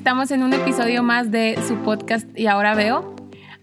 estamos en un episodio más de su podcast Y ahora veo.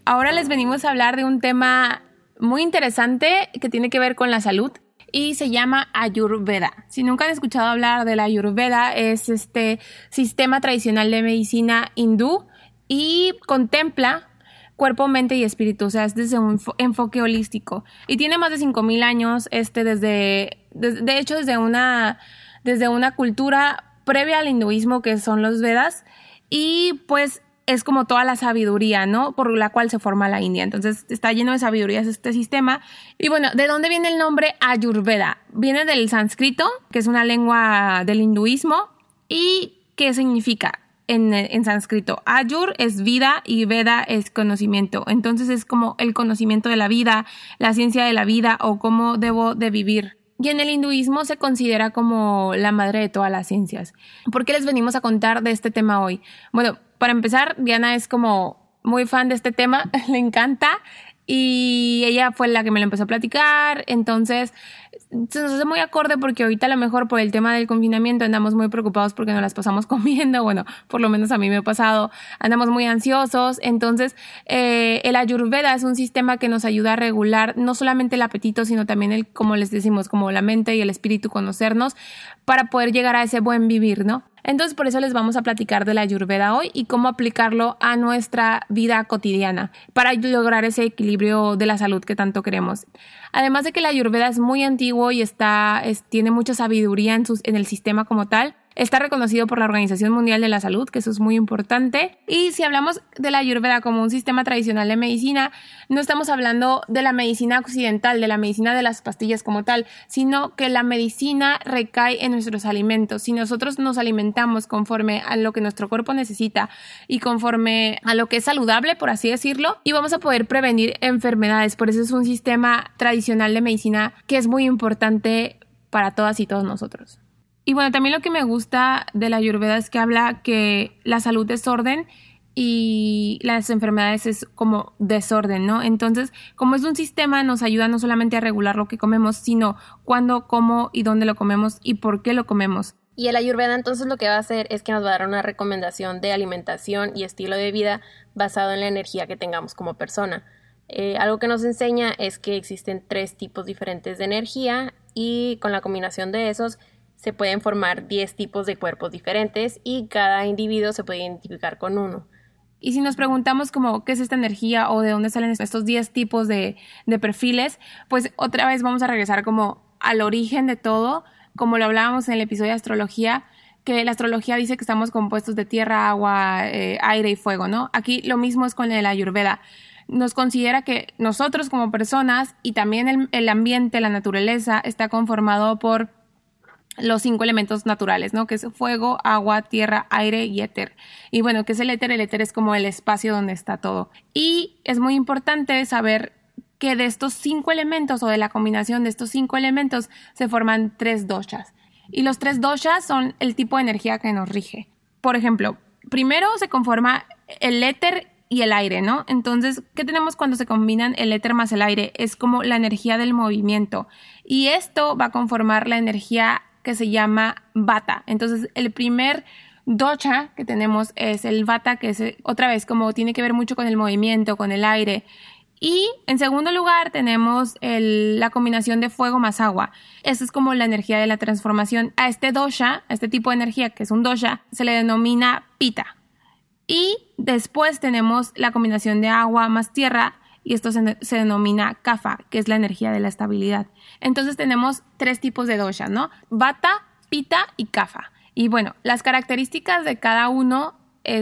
Ahora les venimos a hablar de un tema muy interesante que tiene que ver con la salud y se llama Ayurveda. Si nunca han escuchado hablar de la Ayurveda, es este sistema tradicional de medicina hindú y contempla cuerpo, mente y espíritu, o sea, es desde un enfoque holístico. Y tiene más de 5.000 años, este, desde, de hecho, desde una, desde una cultura previa al hinduismo que son los Vedas y pues es como toda la sabiduría, ¿no? Por la cual se forma la India. Entonces está lleno de sabidurías este sistema. Y bueno, ¿de dónde viene el nombre Ayurveda? Viene del sánscrito, que es una lengua del hinduismo. ¿Y qué significa? En, sánscrito. Ayur es vida y Veda es conocimiento. Entonces es como el conocimiento de la vida, la ciencia de la vida o cómo debo de vivir. Y en el hinduismo se considera como la madre de todas las ciencias. ¿Por qué les venimos a contar de este tema hoy? Bueno, para empezar, Diana es como muy fan de este tema, le encanta y ella fue la que me lo empezó a platicar, entonces se nos hace muy acorde porque ahorita a lo mejor por el tema del confinamiento andamos muy preocupados porque nos las pasamos comiendo, bueno, por lo menos a mí me ha pasado, andamos muy ansiosos, entonces eh, el ayurveda es un sistema que nos ayuda a regular no solamente el apetito, sino también el, como les decimos, como la mente y el espíritu, conocernos para poder llegar a ese buen vivir, ¿no? Entonces por eso les vamos a platicar de la ayurveda hoy y cómo aplicarlo a nuestra vida cotidiana para lograr ese equilibrio de la salud que tanto queremos. Además de que la ayurveda es muy antiguo y está, tiene mucha sabiduría en, en el sistema como tal, Está reconocido por la Organización Mundial de la Salud, que eso es muy importante. Y si hablamos de la Ayurveda como un sistema tradicional de medicina, no estamos hablando de la medicina occidental, de la medicina de las pastillas como tal, sino que la medicina recae en nuestros alimentos. Si nosotros nos alimentamos conforme a lo que nuestro cuerpo necesita y conforme a lo que es saludable, por así decirlo, y vamos a poder prevenir enfermedades. Por eso es un sistema tradicional de medicina que es muy importante para todas y todos nosotros. Y bueno, también lo que me gusta de la Ayurveda es que habla que la salud es orden y las enfermedades es como desorden, ¿no? Entonces, como es un sistema, nos ayuda no solamente a regular lo que comemos, sino cuándo, cómo y dónde lo comemos y por qué lo comemos. Y el Ayurveda entonces lo que va a hacer es que nos va a dar una recomendación de alimentación y estilo de vida basado en la energía que tengamos como persona. Eh, algo que nos enseña es que existen tres tipos diferentes de energía y con la combinación de esos se pueden formar 10 tipos de cuerpos diferentes y cada individuo se puede identificar con uno. Y si nos preguntamos como qué es esta energía o de dónde salen estos 10 tipos de, de perfiles, pues otra vez vamos a regresar como al origen de todo, como lo hablábamos en el episodio de astrología, que la astrología dice que estamos compuestos de tierra, agua, eh, aire y fuego, ¿no? Aquí lo mismo es con la ayurveda. Nos considera que nosotros como personas y también el, el ambiente, la naturaleza, está conformado por los cinco elementos naturales, ¿no? Que es fuego, agua, tierra, aire y éter. Y bueno, ¿qué es el éter? El éter es como el espacio donde está todo. Y es muy importante saber que de estos cinco elementos o de la combinación de estos cinco elementos se forman tres doshas. Y los tres doshas son el tipo de energía que nos rige. Por ejemplo, primero se conforma el éter y el aire, ¿no? Entonces, ¿qué tenemos cuando se combinan el éter más el aire? Es como la energía del movimiento. Y esto va a conformar la energía que se llama Vata. Entonces, el primer docha que tenemos es el Vata, que es otra vez como tiene que ver mucho con el movimiento, con el aire. Y en segundo lugar tenemos la combinación de fuego más agua. Esa es como la energía de la transformación. A este dosha, a este tipo de energía que es un dosha, se le denomina pita. Y después tenemos la combinación de agua más tierra, y esto se, denomina kafa, que es la energía de la estabilidad. Entonces tenemos tres tipos de dosha, ¿no? Vata, pita y kafa. Y bueno, las características de cada uno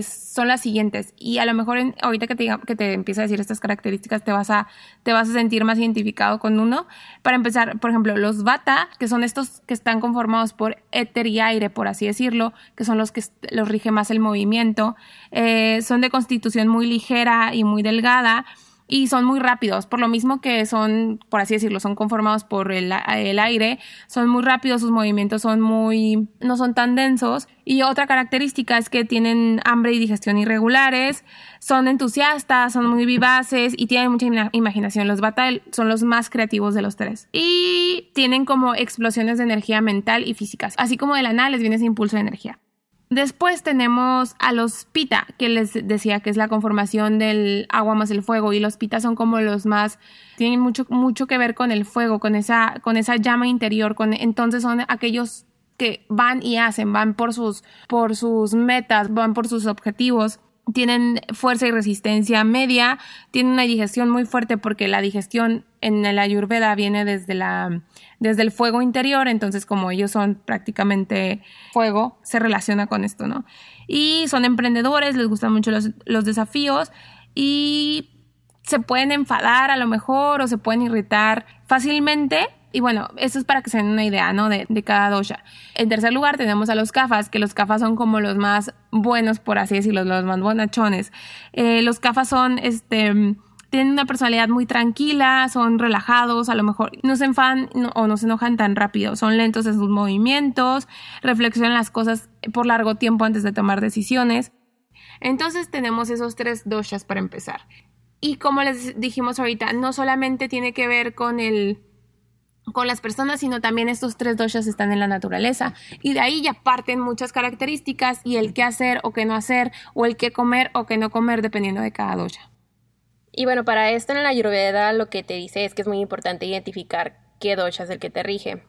son las siguientes. Y a lo mejor ahorita que te, empiece a decir estas características te vas, a, te vas a sentir más identificado con uno. Para empezar, por ejemplo, los vata, que son estos que están conformados por éter y aire, por así decirlo, que son los que los rige más el movimiento, eh, son de constitución muy ligera y muy delgada y son muy rápidos, por lo mismo que son, por así decirlo, son conformados por el, aire, son muy rápidos, sus movimientos son muy, no son tan densos. Y otra característica es que tienen hambre y digestión irregulares, son entusiastas, son muy vivaces y tienen mucha imaginación. Los Bata son los más creativos de los tres. Y tienen como explosiones de energía mental y física, así como de la nada les viene ese impulso de energía. Después tenemos a los pita, que les decía que es la conformación del agua más el fuego, y los pita son como los más, tienen mucho, mucho que ver con el fuego, con esa, con esa llama interior, con, entonces son aquellos que van y hacen, van por sus, por sus metas, van por sus objetivos tienen fuerza y resistencia media, tienen una digestión muy fuerte porque la digestión en la ayurveda viene desde la desde el fuego interior, entonces como ellos son prácticamente fuego, se relaciona con esto, ¿no? Y son emprendedores, les gustan mucho los, los desafíos y se pueden enfadar a lo mejor o se pueden irritar fácilmente, y bueno, eso es para que se den una idea, ¿no? De, cada dosha. En tercer lugar tenemos a los kafas, que los kafas son como los más buenos, por así decirlo, los más bonachones. Eh, los kafas son, este, tienen una personalidad muy tranquila, son relajados, a lo mejor no se enfadan o no se enojan tan rápido, son lentos en sus movimientos, reflexionan las cosas por largo tiempo antes de tomar decisiones. Entonces tenemos esos tres doshas para empezar. Y como les dijimos ahorita, no solamente tiene que ver con el con las personas, sino también estos tres doshas están en la naturaleza. Y de ahí ya parten muchas características y el qué hacer o qué no hacer, o el qué comer o qué no comer, dependiendo de cada dosha. Y bueno, para esto en la Ayurveda lo que te dice es que es muy importante identificar qué dosha es el que te rige.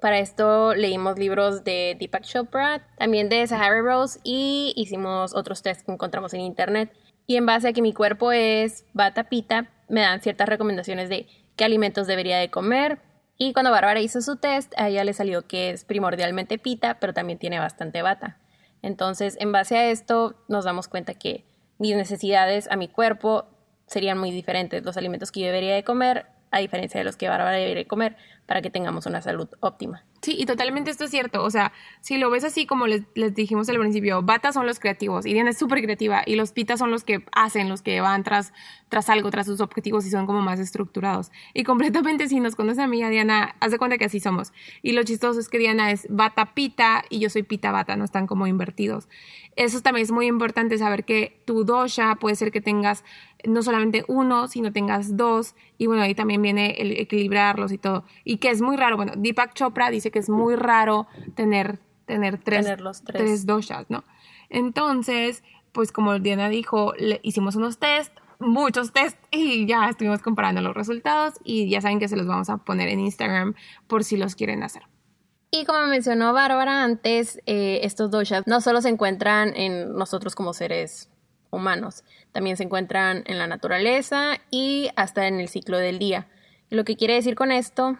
Para esto leímos libros de Deepak Chopra, también de Sahara Rose y hicimos otros test que encontramos en internet. Y en base a que mi cuerpo es bata pita, me dan ciertas recomendaciones de qué alimentos debería de comer, y cuando Bárbara hizo su test, a ella le salió que es primordialmente pita, pero también tiene bastante bata. Entonces, en base a esto, nos damos cuenta que mis necesidades a mi cuerpo serían muy diferentes. Los alimentos que yo debería de comer, a diferencia de los que Bárbara debería de comer, para que tengamos una salud óptima. Sí, y totalmente esto es cierto. O sea, si lo ves así como les, dijimos al principio, Bata son los creativos Diana es súper creativa y los Pitas son los que hacen, los que van tras, algo, tras sus objetivos y son como más estructurados. Y completamente si nos conoce a mí, a Diana, haz de cuenta que así somos. Y lo chistoso es que Diana es Bata Pita y yo soy Pita Bata, no están como invertidos. Eso también es muy importante saber que tu dosha puede ser que tengas no solamente uno, sino tengas dos. Y bueno, ahí también viene el equilibrarlos y todo. Y que es muy raro. Bueno, Deepak Chopra dice que es muy raro tener, tener tres, tres. doshas, ¿no? Entonces, pues como Diana dijo, le hicimos unos test, muchos test y ya estuvimos comparando los resultados y ya saben que se los vamos a poner en Instagram por si los quieren hacer. Y como mencionó Bárbara antes, eh, estos doshas no solo se encuentran en nosotros como seres humanos, también se encuentran en la naturaleza y hasta en el ciclo del día. lo que quiere decir con esto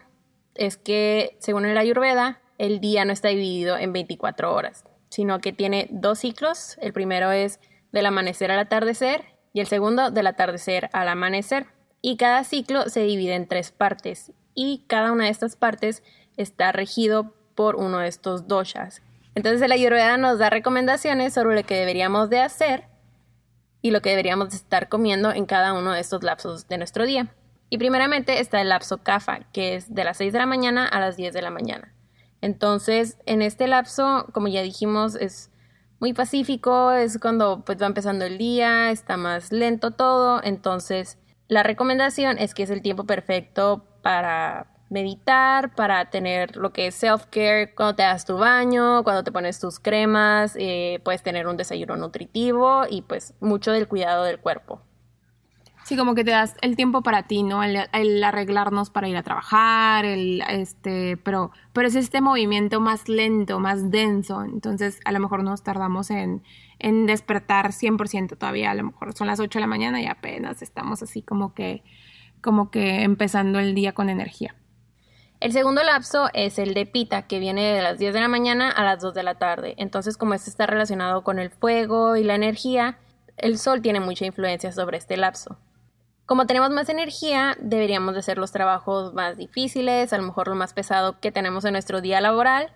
es que, según el Ayurveda, el día no está dividido en 24 horas, sino que tiene dos ciclos. El primero es del amanecer al atardecer y el segundo del atardecer al amanecer. Y cada ciclo se divide en tres partes y cada una de estas partes está regido por uno de estos doshas. Entonces el Ayurveda nos da recomendaciones sobre lo que deberíamos de hacer y lo que deberíamos de estar comiendo en cada uno de estos lapsos de nuestro día. Y primeramente está el lapso CAFA, que es de las 6 de la mañana a las 10 de la mañana. Entonces, en este lapso, como ya dijimos, es muy pacífico, es cuando pues va empezando el día, está más lento todo, entonces la recomendación es que es el tiempo perfecto para meditar, para tener lo que es self-care, cuando te das tu baño, cuando te pones tus cremas, eh, puedes tener un desayuno nutritivo y pues mucho del cuidado del cuerpo. Sí, como que te das el tiempo para ti, ¿no? El, arreglarnos para ir a trabajar, el, este, pero, pero es este movimiento más lento, más denso. Entonces, a lo mejor nos tardamos en, en despertar 100% todavía. A lo mejor son las 8 de la mañana y apenas estamos así como que, como que empezando el día con energía. El segundo lapso es el de pita, que viene de las 10 de la mañana a las 2 de la tarde. Entonces, como este está relacionado con el fuego y la energía, el sol tiene mucha influencia sobre este lapso. Como tenemos más energía, deberíamos de hacer los trabajos más difíciles, a lo mejor lo más pesado que tenemos en nuestro día laboral.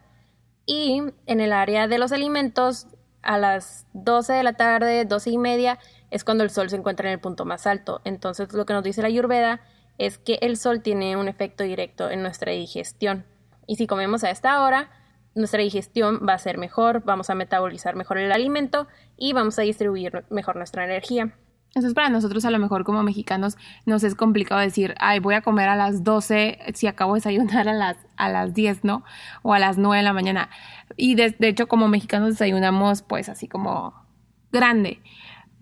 Y en el área de los alimentos, a las 12 de la tarde, 12 y media, es cuando el sol se encuentra en el punto más alto. Entonces lo que nos dice la Ayurveda es que el sol tiene un efecto directo en nuestra digestión. Y si comemos a esta hora, nuestra digestión va a ser mejor, vamos a metabolizar mejor el alimento y vamos a distribuir mejor nuestra energía. Entonces para nosotros a lo mejor como mexicanos nos es complicado decir, ay, voy a comer a las 12 si acabo de desayunar a las, a las 10, ¿no? O a las 9 de la mañana. Y de, de hecho, como mexicanos desayunamos pues así como grande.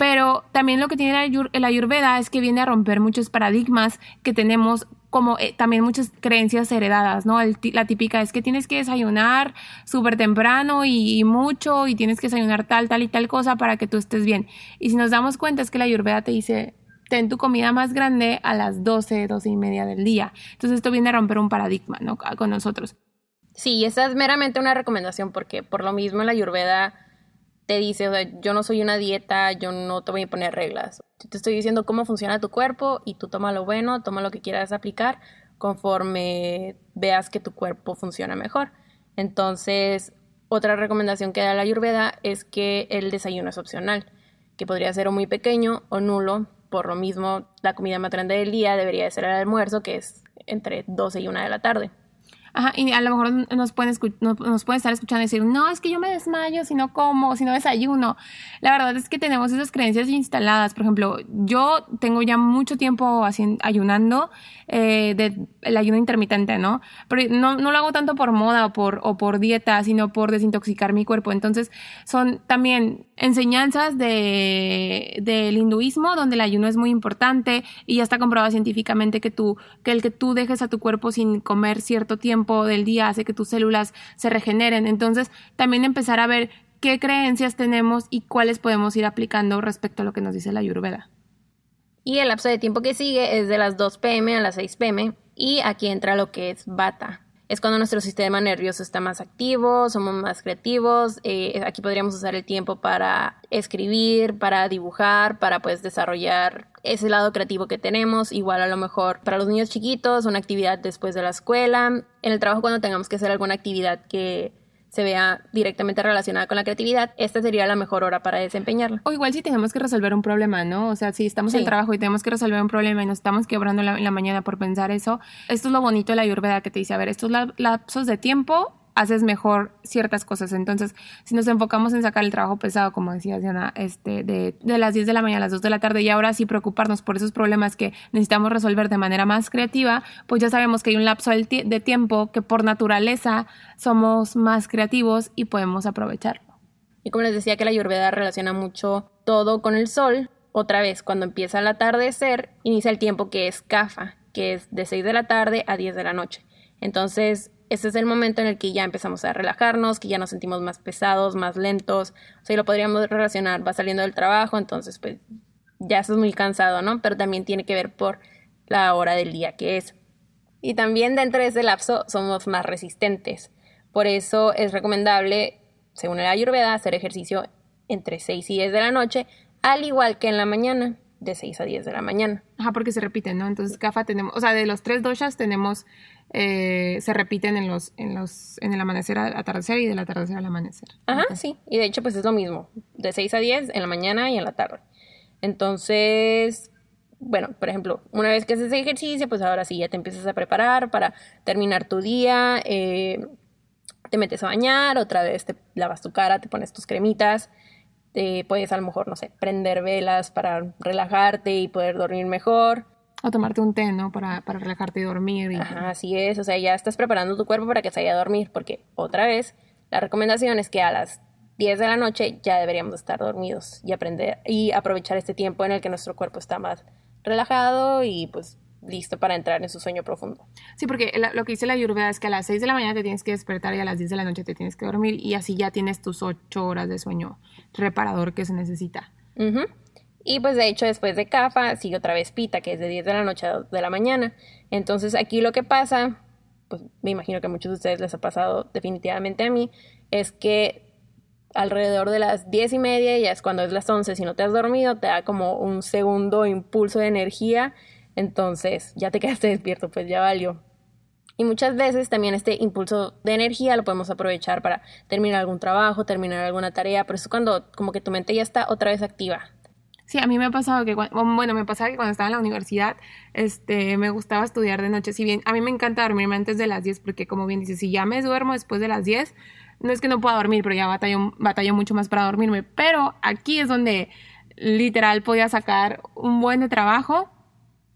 Pero también lo que tiene el ayurveda es que viene a romper muchos paradigmas que tenemos como eh, también muchas creencias heredadas, ¿no? la típica es que tienes que desayunar súper temprano y, mucho y tienes que desayunar tal, tal y tal cosa para que tú estés bien. Y si nos damos cuenta es que la ayurveda te dice, ten tu comida más grande a las 12, 12 y media del día. Entonces esto viene a romper un paradigma, ¿no? Con nosotros. Sí, esa es meramente una recomendación porque por lo mismo la ayurveda te dice, o sea, yo no soy una dieta, yo no te voy a poner reglas. Te estoy diciendo cómo funciona tu cuerpo y tú toma lo bueno, toma lo que quieras aplicar conforme veas que tu cuerpo funciona mejor. Entonces, otra recomendación que da la Ayurveda es que el desayuno es opcional, que podría ser muy pequeño o nulo. Por lo mismo, la comida más grande del día debería ser el almuerzo, que es entre 12 y 1 de la tarde. Ajá, y a lo mejor nos pueden, nos, pueden estar escuchando y decir, no, es que yo me desmayo si no como, si no desayuno. La verdad es que tenemos esas creencias instaladas. Por ejemplo, yo tengo ya mucho tiempo ayunando, eh, de, el ayuno intermitente, ¿no? Pero no, no, lo hago tanto por moda o por, o por dieta, sino por desintoxicar mi cuerpo. Entonces, son también enseñanzas de, del hinduismo, donde el ayuno es muy importante y ya está comprobado científicamente que, tú, que el que tú dejes a tu cuerpo sin comer cierto tiempo del día hace que tus células se regeneren. Entonces, también empezar a ver qué creencias tenemos y cuáles podemos ir aplicando respecto a lo que nos dice la Ayurveda. Y el lapso de tiempo que sigue es de las 2 pm a las 6 pm y aquí entra lo que es bata es cuando nuestro sistema nervioso está más activo, somos más creativos. Eh, aquí podríamos usar el tiempo para escribir, para dibujar, para pues desarrollar ese lado creativo que tenemos. Igual a lo mejor para los niños chiquitos, una actividad después de la escuela. En el trabajo cuando tengamos que hacer alguna actividad que se vea directamente relacionada con la creatividad, esta sería la mejor hora para desempeñarla. O igual si tenemos que resolver un problema, ¿no? O sea, si estamos en trabajo y tenemos que resolver un problema y nos estamos quebrando en la, mañana por pensar eso, esto es lo bonito de la Ayurveda que te dice, a ver, estos lapsos de tiempo haces mejor ciertas cosas. Entonces, si nos enfocamos en sacar el trabajo pesado, como decía Diana, este, de, de, las 10 de la mañana a las 2 de la tarde y ahora sí preocuparnos por esos problemas que necesitamos resolver de manera más creativa, pues ya sabemos que hay un lapso de tiempo que por naturaleza somos más creativos y podemos aprovecharlo. Y como les decía que la Ayurveda relaciona mucho todo con el sol, otra vez, cuando empieza el atardecer, inicia el tiempo que es kafa, que es de 6 de la tarde a 10 de la noche. Entonces, ese es el momento en el que ya empezamos a relajarnos, que ya nos sentimos más pesados, más lentos. O sea, lo podríamos relacionar, va saliendo del trabajo, entonces pues ya estás muy cansado, ¿no? Pero también tiene que ver por la hora del día que es. Y también dentro de ese lapso somos más resistentes. Por eso es recomendable, según el Ayurveda, hacer ejercicio entre 6 y 10 de la noche, al igual que en la mañana, de 6 a 10 de la mañana. Ajá, porque se repiten, ¿no? Entonces, tenemos, o sea, de los tres doshas tenemos eh, se repiten en los, en los, en el amanecer al atardecer y del atardecer al amanecer. Ajá, sí. Y de hecho, pues es lo mismo. De 6 a 10 en la mañana y en la tarde. Entonces, bueno, por ejemplo, una vez que haces ejercicio, pues ahora sí ya te empiezas a preparar para terminar tu día. Eh, te metes a bañar, otra vez te lavas tu cara, te pones tus cremitas. Te puedes a lo mejor, no sé, prender velas para relajarte y poder dormir mejor. O tomarte un té, ¿no? Para, para relajarte y dormir. Ajá, así es. O sea, ya estás preparando tu cuerpo para que se vaya a dormir. Porque, otra vez, la recomendación es que a las 10 de la noche ya deberíamos estar dormidos y aprender y aprovechar este tiempo en el que nuestro cuerpo está más relajado y pues listo para entrar en su sueño profundo. Sí, porque lo que dice la Ayurveda es que a las 6 de la mañana te tienes que despertar y a las 10 de la noche te tienes que dormir y así ya tienes tus 8 horas de sueño reparador que se necesita. Y pues de hecho después de CAFA sigue otra vez PITA, que es de 10 de la noche a 2 de la mañana. Entonces aquí lo que pasa, pues me imagino que a muchos de ustedes les ha pasado definitivamente a mí, es que alrededor de las 10 y media, ya es cuando es las 11, si no te has dormido, te da como un segundo impulso de energía, entonces ya te quedaste despierto, pues ya valió. Y muchas veces también este impulso de energía lo podemos aprovechar para terminar algún trabajo, terminar alguna tarea, pero es cuando como que tu mente ya está otra vez activa, Sí, a mí me ha pasado que, bueno, me pasaba que cuando estaba en la universidad, este, me gustaba estudiar de noche. Si bien, a mí me encanta dormirme antes de las 10, porque como bien dices, si ya me duermo después de las 10, no es que no pueda dormir, pero ya batallo, batallo mucho más para dormirme. Pero aquí es donde literal podía sacar un buen de trabajo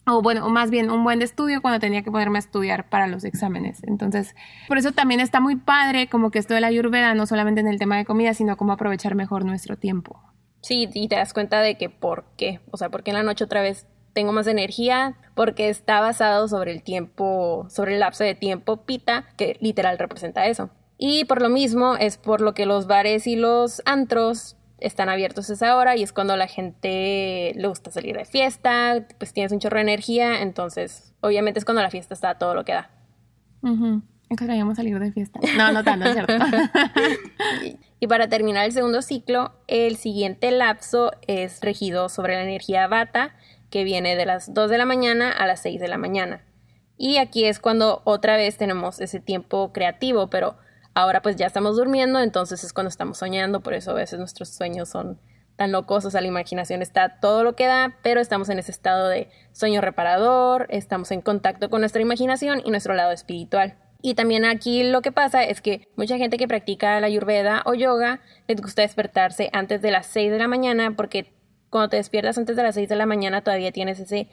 o bueno, o más bien un buen estudio cuando tenía que ponerme a estudiar para los exámenes. Entonces, por eso también está muy padre como que esto de la ayurveda, no solamente en el tema de comida, sino cómo aprovechar mejor nuestro tiempo. Sí, y te das cuenta de que por qué, o sea, porque en la noche otra vez tengo más energía, porque está basado sobre el tiempo, sobre el lapso de tiempo pita, que literal representa eso. Y por lo mismo es por lo que los bares y los antros están abiertos a esa hora y es cuando la gente le gusta salir de fiesta, pues tienes un chorro de energía, entonces obviamente es cuando la fiesta está todo lo que da. Es que queríamos salir de fiesta. No, no tanto, ¿cierto? y, y para terminar el segundo ciclo, el siguiente lapso es regido sobre la energía bata, que viene de las 2 de la mañana a las 6 de la mañana. Y aquí es cuando otra vez tenemos ese tiempo creativo, pero Ahora pues ya estamos durmiendo, entonces es cuando estamos soñando, por eso a veces nuestros sueños son tan locos, o sea, la imaginación está todo lo que da, pero estamos en ese estado de sueño reparador, estamos en contacto con nuestra imaginación y nuestro lado espiritual. Y también aquí lo que pasa es que mucha gente que practica la ayurveda o yoga les gusta despertarse antes de las 6 de la mañana porque cuando te despiertas antes de las 6 de la mañana todavía tienes ese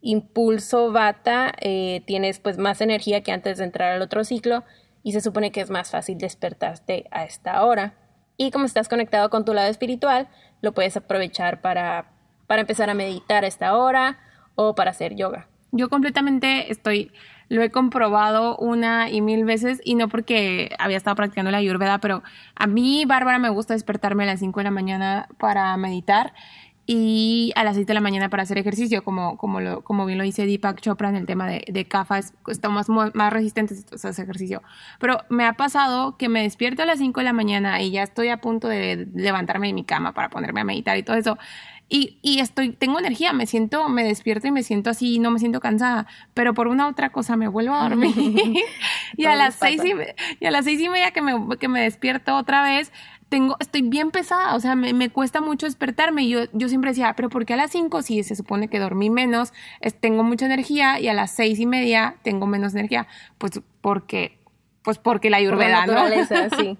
impulso bata, eh, tienes pues más energía que antes de entrar al otro ciclo y se supone que es más fácil despertarte a esta hora. Y como estás conectado con tu lado espiritual, lo puedes aprovechar para, para empezar a meditar a esta hora o para hacer yoga. Yo completamente estoy, lo he comprobado una y mil veces y no porque había estado practicando la ayurveda, pero a mí, Bárbara, me gusta despertarme a las 5 de la mañana para meditar y a las 6 de la mañana para hacer ejercicio, como, como, lo, como bien lo dice Deepak Chopra en el tema de, de CAFA, estamos más resistentes a ese ejercicio. Pero me ha pasado que me despierto a las 5 de la mañana y ya estoy a punto de levantarme de mi cama para ponerme a meditar y todo eso. Y, y, estoy, tengo energía, me siento, me despierto y me siento así, no me siento cansada, pero por una otra cosa me vuelvo a dormir. y, a las seis y, y, a las seis y media que me, que me despierto otra vez, tengo, estoy bien pesada, o sea, me, cuesta mucho despertarme. Y yo, yo siempre decía, pero ¿por qué a las 5 si se supone que dormí menos, tengo mucha energía y a las seis y media tengo menos energía? Pues porque, pues porque la ayurveda, ¿no? sí.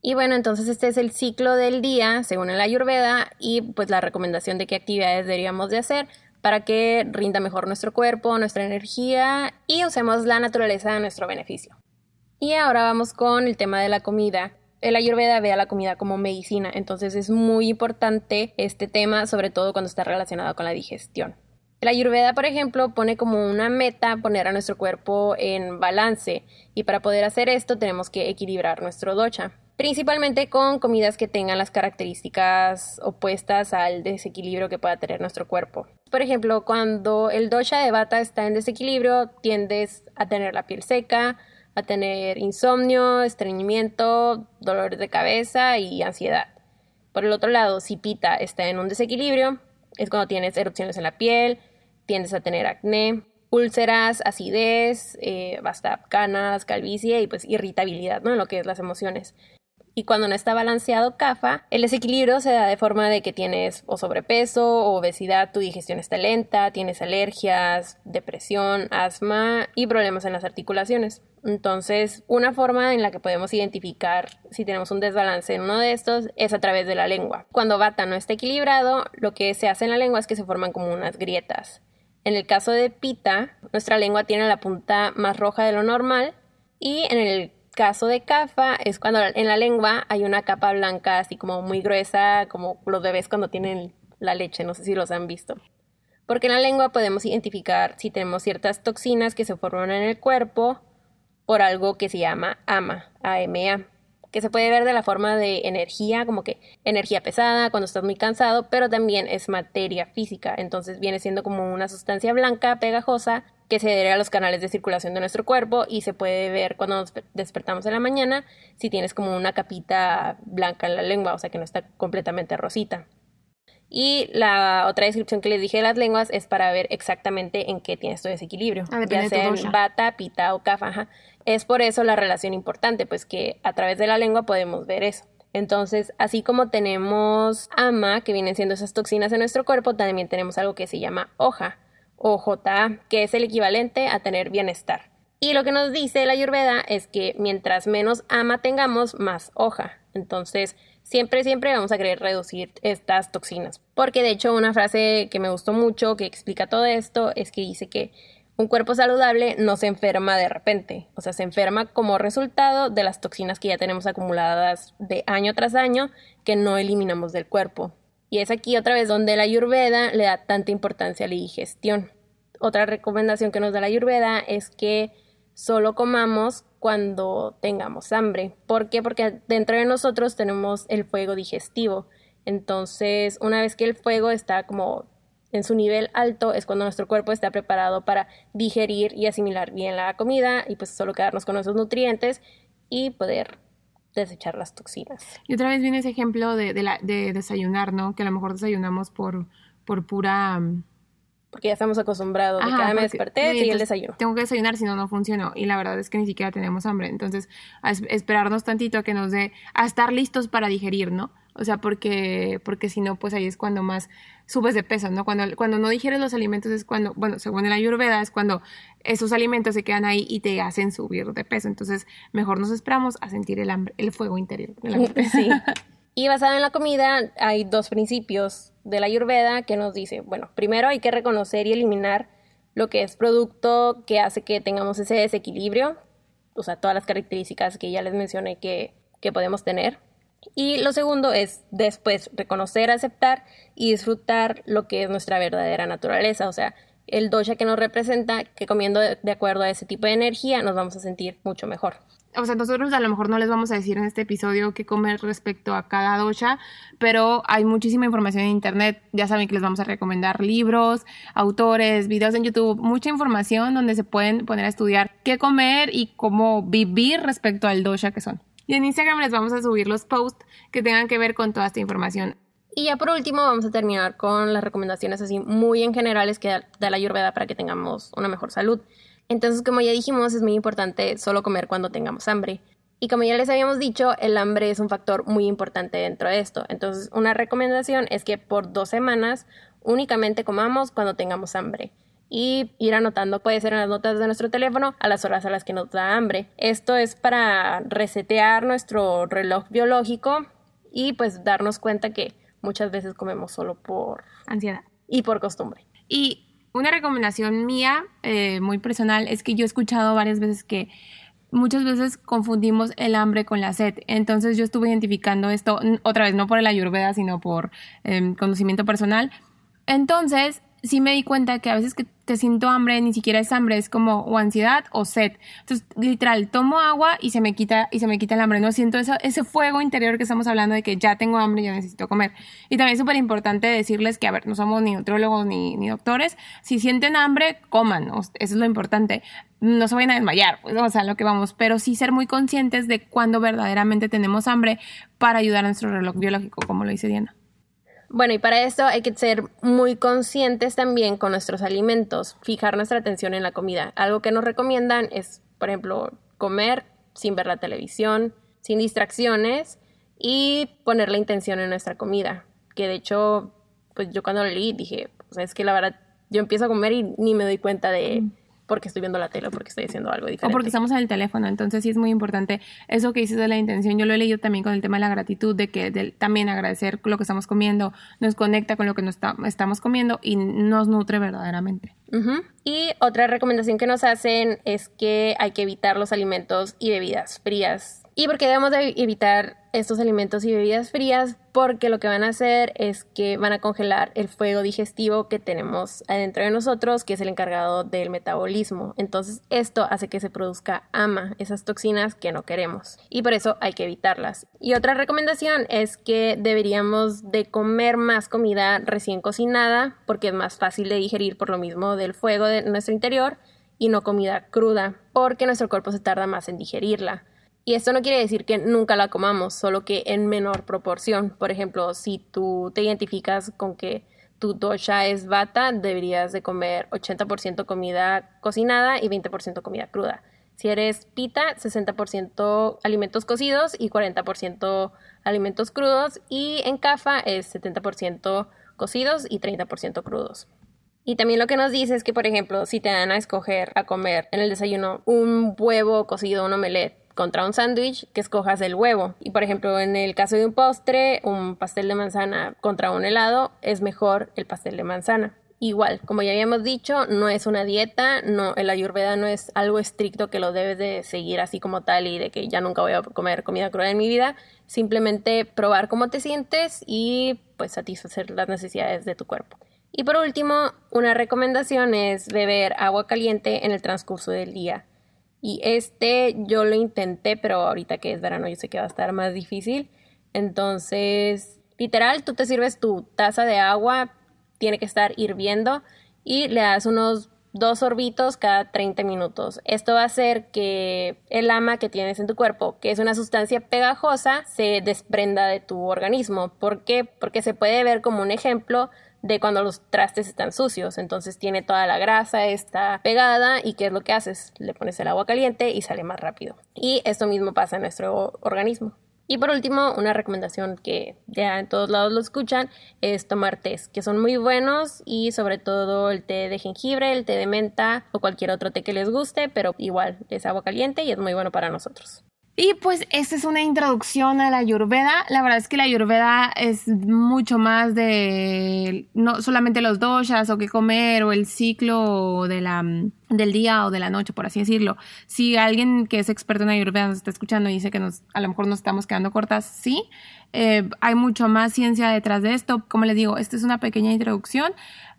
Y bueno, entonces este es el ciclo del día, según la ayurveda, y pues la recomendación de qué actividades deberíamos de hacer para que rinda mejor nuestro cuerpo, nuestra energía y usemos la naturaleza a nuestro beneficio. Y ahora vamos con el tema de la comida el ayurveda ve a la comida como medicina, entonces es muy importante este tema, sobre todo cuando está relacionado con la digestión. El ayurveda, por ejemplo, pone como una meta poner a nuestro cuerpo en balance y para poder hacer esto tenemos que equilibrar nuestro docha, principalmente con comidas que tengan las características opuestas al desequilibrio que pueda tener nuestro cuerpo. Por ejemplo, cuando el dosha de bata está en desequilibrio, tiendes a tener la piel seca, a tener insomnio, estreñimiento, dolores de cabeza y ansiedad. Por el otro lado, si Pita está en un desequilibrio, es cuando tienes erupciones en la piel, tiendes a tener acné, úlceras, acidez, eh, canas, calvicie y pues irritabilidad, ¿no? En lo que es las emociones. Y cuando no está balanceado CAFA, el desequilibrio se da de forma de que tienes o sobrepeso o obesidad, tu digestión está lenta, tienes alergias, depresión, asma y problemas en las articulaciones. Entonces, una forma en la que podemos identificar si tenemos un desbalance en uno de estos es a través de la lengua. Cuando Bata no está equilibrado, lo que se hace en la lengua es que se forman como unas grietas. En el caso de Pita, nuestra lengua tiene la punta más roja de lo normal y en el caso de CAFA es cuando en la lengua hay una capa blanca así como muy gruesa, como los bebés cuando tienen la leche, no sé si los han visto. Porque en la lengua podemos identificar si tenemos ciertas toxinas que se forman en el cuerpo por algo que se llama AMA, AMA que se puede ver de la forma de energía, como que energía pesada cuando estás muy cansado, pero también es materia física, entonces viene siendo como una sustancia blanca, pegajosa, que se adhiere a los canales de circulación de nuestro cuerpo y se puede ver cuando nos despertamos en la mañana si tienes como una capita blanca en la lengua, o sea que no está completamente rosita. Y la otra descripción que les dije de las lenguas es para ver exactamente en qué tienes tu desequilibrio, ah, ya sea en bata, pita o kafa. Es por eso la relación importante, pues que a través de la lengua podemos ver eso. Entonces, así como tenemos ama, que vienen siendo esas toxinas en nuestro cuerpo, también tenemos algo que se llama hoja o JA, que es el equivalente a tener bienestar. Y lo que nos dice la ayurveda es que mientras menos ama tengamos, más hoja. Entonces, siempre, siempre vamos a querer reducir estas toxinas. Porque de hecho una frase que me gustó mucho, que explica todo esto, es que dice que un cuerpo saludable no se enferma de repente, o sea, se enferma como resultado de las toxinas que ya tenemos acumuladas de año tras año que no eliminamos del cuerpo. Y es aquí otra vez donde la ayurveda le da tanta importancia a la digestión. Otra recomendación que nos da la ayurveda es que solo comamos cuando tengamos hambre. ¿Por qué? Porque dentro de nosotros tenemos el fuego digestivo. Entonces, una vez que el fuego está como en su nivel alto, es cuando nuestro cuerpo está preparado para digerir y asimilar bien la comida y pues solo quedarnos con esos nutrientes y poder desechar las toxinas. Y otra vez viene ese ejemplo de, la, de desayunar, ¿no? Que a lo mejor desayunamos por, por pura porque ya estamos acostumbrados de que ah, me desperté y el desayuno. Tengo que desayunar, si no, no funcionó. Y la verdad es que ni siquiera tenemos hambre. Entonces, a esperarnos tantito a que nos dé, a estar listos para digerir, ¿no? O sea, porque, porque si no, pues ahí es cuando más subes de peso, ¿no? Cuando, cuando no digieres los alimentos es cuando, bueno, según la ayurveda, es cuando esos alimentos se quedan ahí y te hacen subir de peso. Entonces, mejor nos esperamos a sentir el hambre, el fuego interior. Sí. Y basado en la comida, hay dos principios de la Ayurveda que nos dice, bueno, primero hay que reconocer y eliminar lo que es producto que hace que tengamos ese desequilibrio, o sea, todas las características que ya les mencioné que, que podemos tener. Y lo segundo es después reconocer, aceptar y disfrutar lo que es nuestra verdadera naturaleza, o sea, el dosha que nos representa, que comiendo de acuerdo a ese tipo de energía nos vamos a sentir mucho mejor o sea, nosotros a lo mejor no les vamos a decir en este episodio qué comer respecto a cada dosha, pero hay muchísima información en internet. Ya saben que les vamos a recomendar libros, autores, videos en YouTube, mucha información donde se pueden poner a estudiar qué comer y cómo vivir respecto al dosha que son. Y en Instagram les vamos a subir los posts que tengan que ver con toda esta información. Y ya por último vamos a terminar con las recomendaciones así muy en generales que da la Ayurveda para que tengamos una mejor salud. Entonces, como ya dijimos, es muy importante solo comer cuando tengamos hambre. Y como ya les habíamos dicho, el hambre es un factor muy importante dentro de esto. Entonces, una recomendación es que por dos semanas únicamente comamos cuando tengamos hambre. Y ir anotando puede ser en las notas de nuestro teléfono a las horas a las que nos da hambre. Esto es para resetear nuestro reloj biológico y pues darnos cuenta que muchas veces comemos solo por ansiedad y por costumbre. Y una recomendación mía, eh, muy personal, es que yo he escuchado varias veces que muchas veces confundimos el hambre con la sed. Entonces yo estuve identificando esto, otra vez, no por el ayurveda, sino por em, conocimiento personal. Entonces, sí me di cuenta que a veces que te siento hambre, ni siquiera es hambre, es como o ansiedad o sed. Entonces, literal, tomo agua y se me quita, y se me quita el hambre. No siento ese fuego interior que estamos hablando de que ya tengo hambre ya necesito comer. Y también es súper importante decirles que, a ver, no somos ni nutriólogos ni, ni doctores. Si sienten hambre, coman. Eso es lo importante. No se vayan a desmayar, pues, o sea, lo que vamos. Pero sí ser muy conscientes de cuándo verdaderamente tenemos hambre para ayudar a nuestro reloj biológico, como lo dice Diana. Bueno, y para esto hay que ser muy conscientes también con nuestros alimentos, fijar nuestra atención en la comida. Algo que nos recomiendan es, por ejemplo, comer sin ver la televisión, sin distracciones y poner la intención en nuestra comida. Que de hecho, pues yo cuando lo leí dije, pues es que la verdad, yo empiezo a comer y ni me doy cuenta de... porque estoy viendo la tele o porque estoy haciendo algo diferente. O porque estamos en el teléfono. Entonces sí es muy importante eso que dices de la intención. Yo lo he leído también con el tema de la gratitud, de que también agradecer lo que estamos comiendo nos conecta con lo que nos estamos comiendo y nos nutre verdaderamente. Y otra recomendación que nos hacen es que hay que evitar los alimentos y bebidas frías ¿Y por qué debemos de evitar estos alimentos y bebidas frías? Porque lo que van a hacer es que van a congelar el fuego digestivo que tenemos adentro de nosotros, que es el encargado del metabolismo. Entonces esto hace que se produzca ama, esas toxinas que no queremos. Y por eso hay que evitarlas. Y otra recomendación es que deberíamos de comer más comida recién cocinada, porque es más fácil de digerir por lo mismo del fuego de nuestro interior y no comida cruda, porque nuestro cuerpo se tarda más en digerirla. Y esto no quiere decir que nunca la comamos, solo que en menor proporción. Por ejemplo, si tú te identificas con que tu dosha es bata, deberías de comer 80% comida cocinada y 20% comida cruda. Si eres pita, 60% alimentos cocidos y 40% alimentos crudos. Y en kafa es 70% cocidos y 30% crudos. Y también lo que nos dice es que, por ejemplo, si te dan a escoger a comer en el desayuno un huevo cocido, un omelette, contra un sándwich, que escojas el huevo. Y por ejemplo, en el caso de un postre, un pastel de manzana contra un helado, es mejor el pastel de manzana. Igual, como ya habíamos dicho, no es una dieta, no, el ayurveda no es algo estricto que lo debes de seguir así como tal y de que ya nunca voy a comer comida cruda en mi vida, simplemente probar cómo te sientes y pues satisfacer las necesidades de tu cuerpo. Y por último, una recomendación es beber agua caliente en el transcurso del día. Y este yo lo intenté, pero ahorita que es verano yo sé que va a estar más difícil. Entonces, literal, tú te sirves tu taza de agua, tiene que estar hirviendo y le das unos dos sorbitos cada 30 minutos. Esto va a hacer que el ama que tienes en tu cuerpo, que es una sustancia pegajosa, se desprenda de tu organismo. ¿Por qué? Porque se puede ver como un ejemplo de cuando los trastes están sucios. Entonces tiene toda la grasa, está pegada y ¿qué es lo que haces? Le pones el agua caliente y sale más rápido. Y esto mismo pasa en nuestro organismo. Y por último, una recomendación que ya en todos lados lo escuchan es tomar tés, que son muy buenos y sobre todo el té de jengibre, el té de menta o cualquier otro té que les guste, pero igual es agua caliente y es muy bueno para nosotros. Y pues esta es una introducción a la Ayurveda. La verdad es que la Ayurveda es mucho más de no solamente los doshas o qué comer o el ciclo de la, del día o de la noche, por así decirlo. Si alguien que es experto en Ayurveda nos está escuchando y dice que nos, a lo mejor nos estamos quedando cortas, sí. Eh, hay mucho más ciencia detrás de esto. Como les digo, esta es una pequeña introducción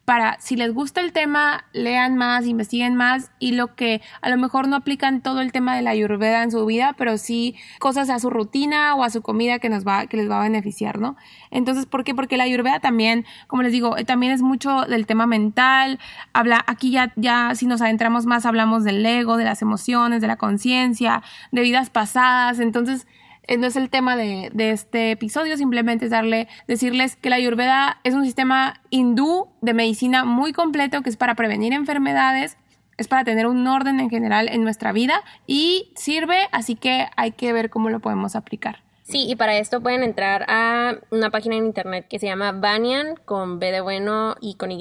para, si les gusta el tema, lean más, investiguen más y lo que a lo mejor no aplican todo el tema de la ayurveda en su vida, pero sí cosas a su rutina o a su comida que nos va, que les va a beneficiar, ¿no? Entonces, ¿por qué? Porque la ayurveda también, como les digo, eh, también es mucho del tema mental, habla, aquí ya, ya si nos adentramos más hablamos del ego, de las emociones, de la conciencia, de vidas pasadas, entonces, eh, no es el tema de, este episodio, simplemente es darle, decirles que la Ayurveda es un sistema hindú de medicina muy completo que es para prevenir enfermedades, es para tener un orden en general en nuestra vida y sirve, así que hay que ver cómo lo podemos aplicar. Sí, y para esto pueden entrar a una página en internet que se llama Banyan con B de bueno y con Y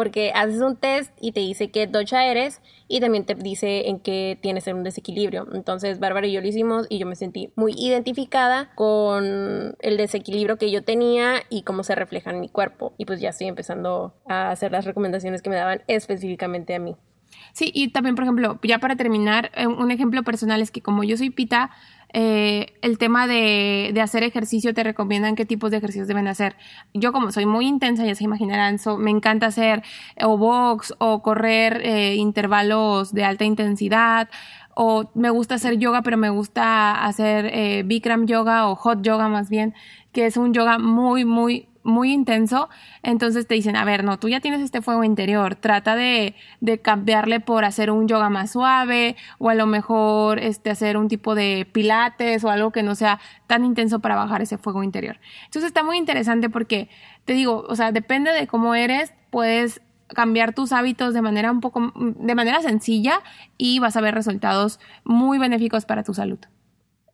porque haces un test y te dice qué docha eres y también te dice en qué tienes un desequilibrio. Entonces, Bárbara y yo lo hicimos y yo me sentí muy identificada con el desequilibrio que yo tenía y cómo se refleja en mi cuerpo. Y pues ya estoy empezando a hacer las recomendaciones que me daban específicamente a mí. Sí, y también, por ejemplo, ya para terminar, eh, un ejemplo personal es que como yo soy pita, eh, el tema de, de, hacer ejercicio te recomiendan qué tipos de ejercicios deben hacer. Yo como soy muy intensa, ya se imaginarán, me encanta hacer o box o correr eh, intervalos de alta intensidad o me gusta hacer yoga, pero me gusta hacer eh, Bikram yoga o hot yoga más bien, que es un yoga muy, muy muy intenso, entonces te dicen, a ver, no, tú ya tienes este fuego interior, trata de, de, cambiarle por hacer un yoga más suave o a lo mejor este, hacer un tipo de pilates o algo que no sea tan intenso para bajar ese fuego interior. Entonces está muy interesante porque te digo, o sea, depende de cómo eres, puedes cambiar tus hábitos de manera un poco, de manera sencilla y vas a ver resultados muy benéficos para tu salud.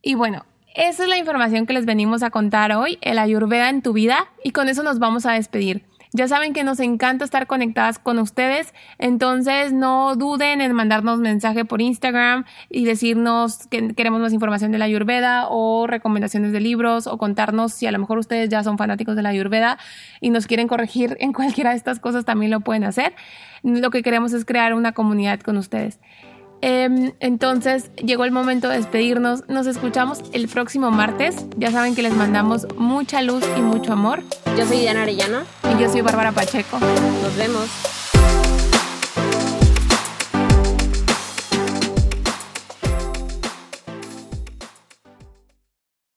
Y bueno, esa es la información que les venimos a contar hoy, el Ayurveda en tu vida, y con eso nos vamos a despedir. Ya saben que nos encanta estar conectadas con ustedes, entonces no duden en mandarnos mensaje por Instagram y decirnos que queremos más información de la Ayurveda o recomendaciones de libros o contarnos si a lo mejor ustedes ya son fanáticos de la Ayurveda y nos quieren corregir en cualquiera de estas cosas también lo pueden hacer. Lo que queremos es crear una comunidad con ustedes. Em, entonces llegó el momento de despedirnos. Nos escuchamos el próximo martes. Ya saben que les mandamos mucha luz y mucho amor. Yo soy Diana Arellano. Y yo soy Bárbara Pacheco. Nos vemos.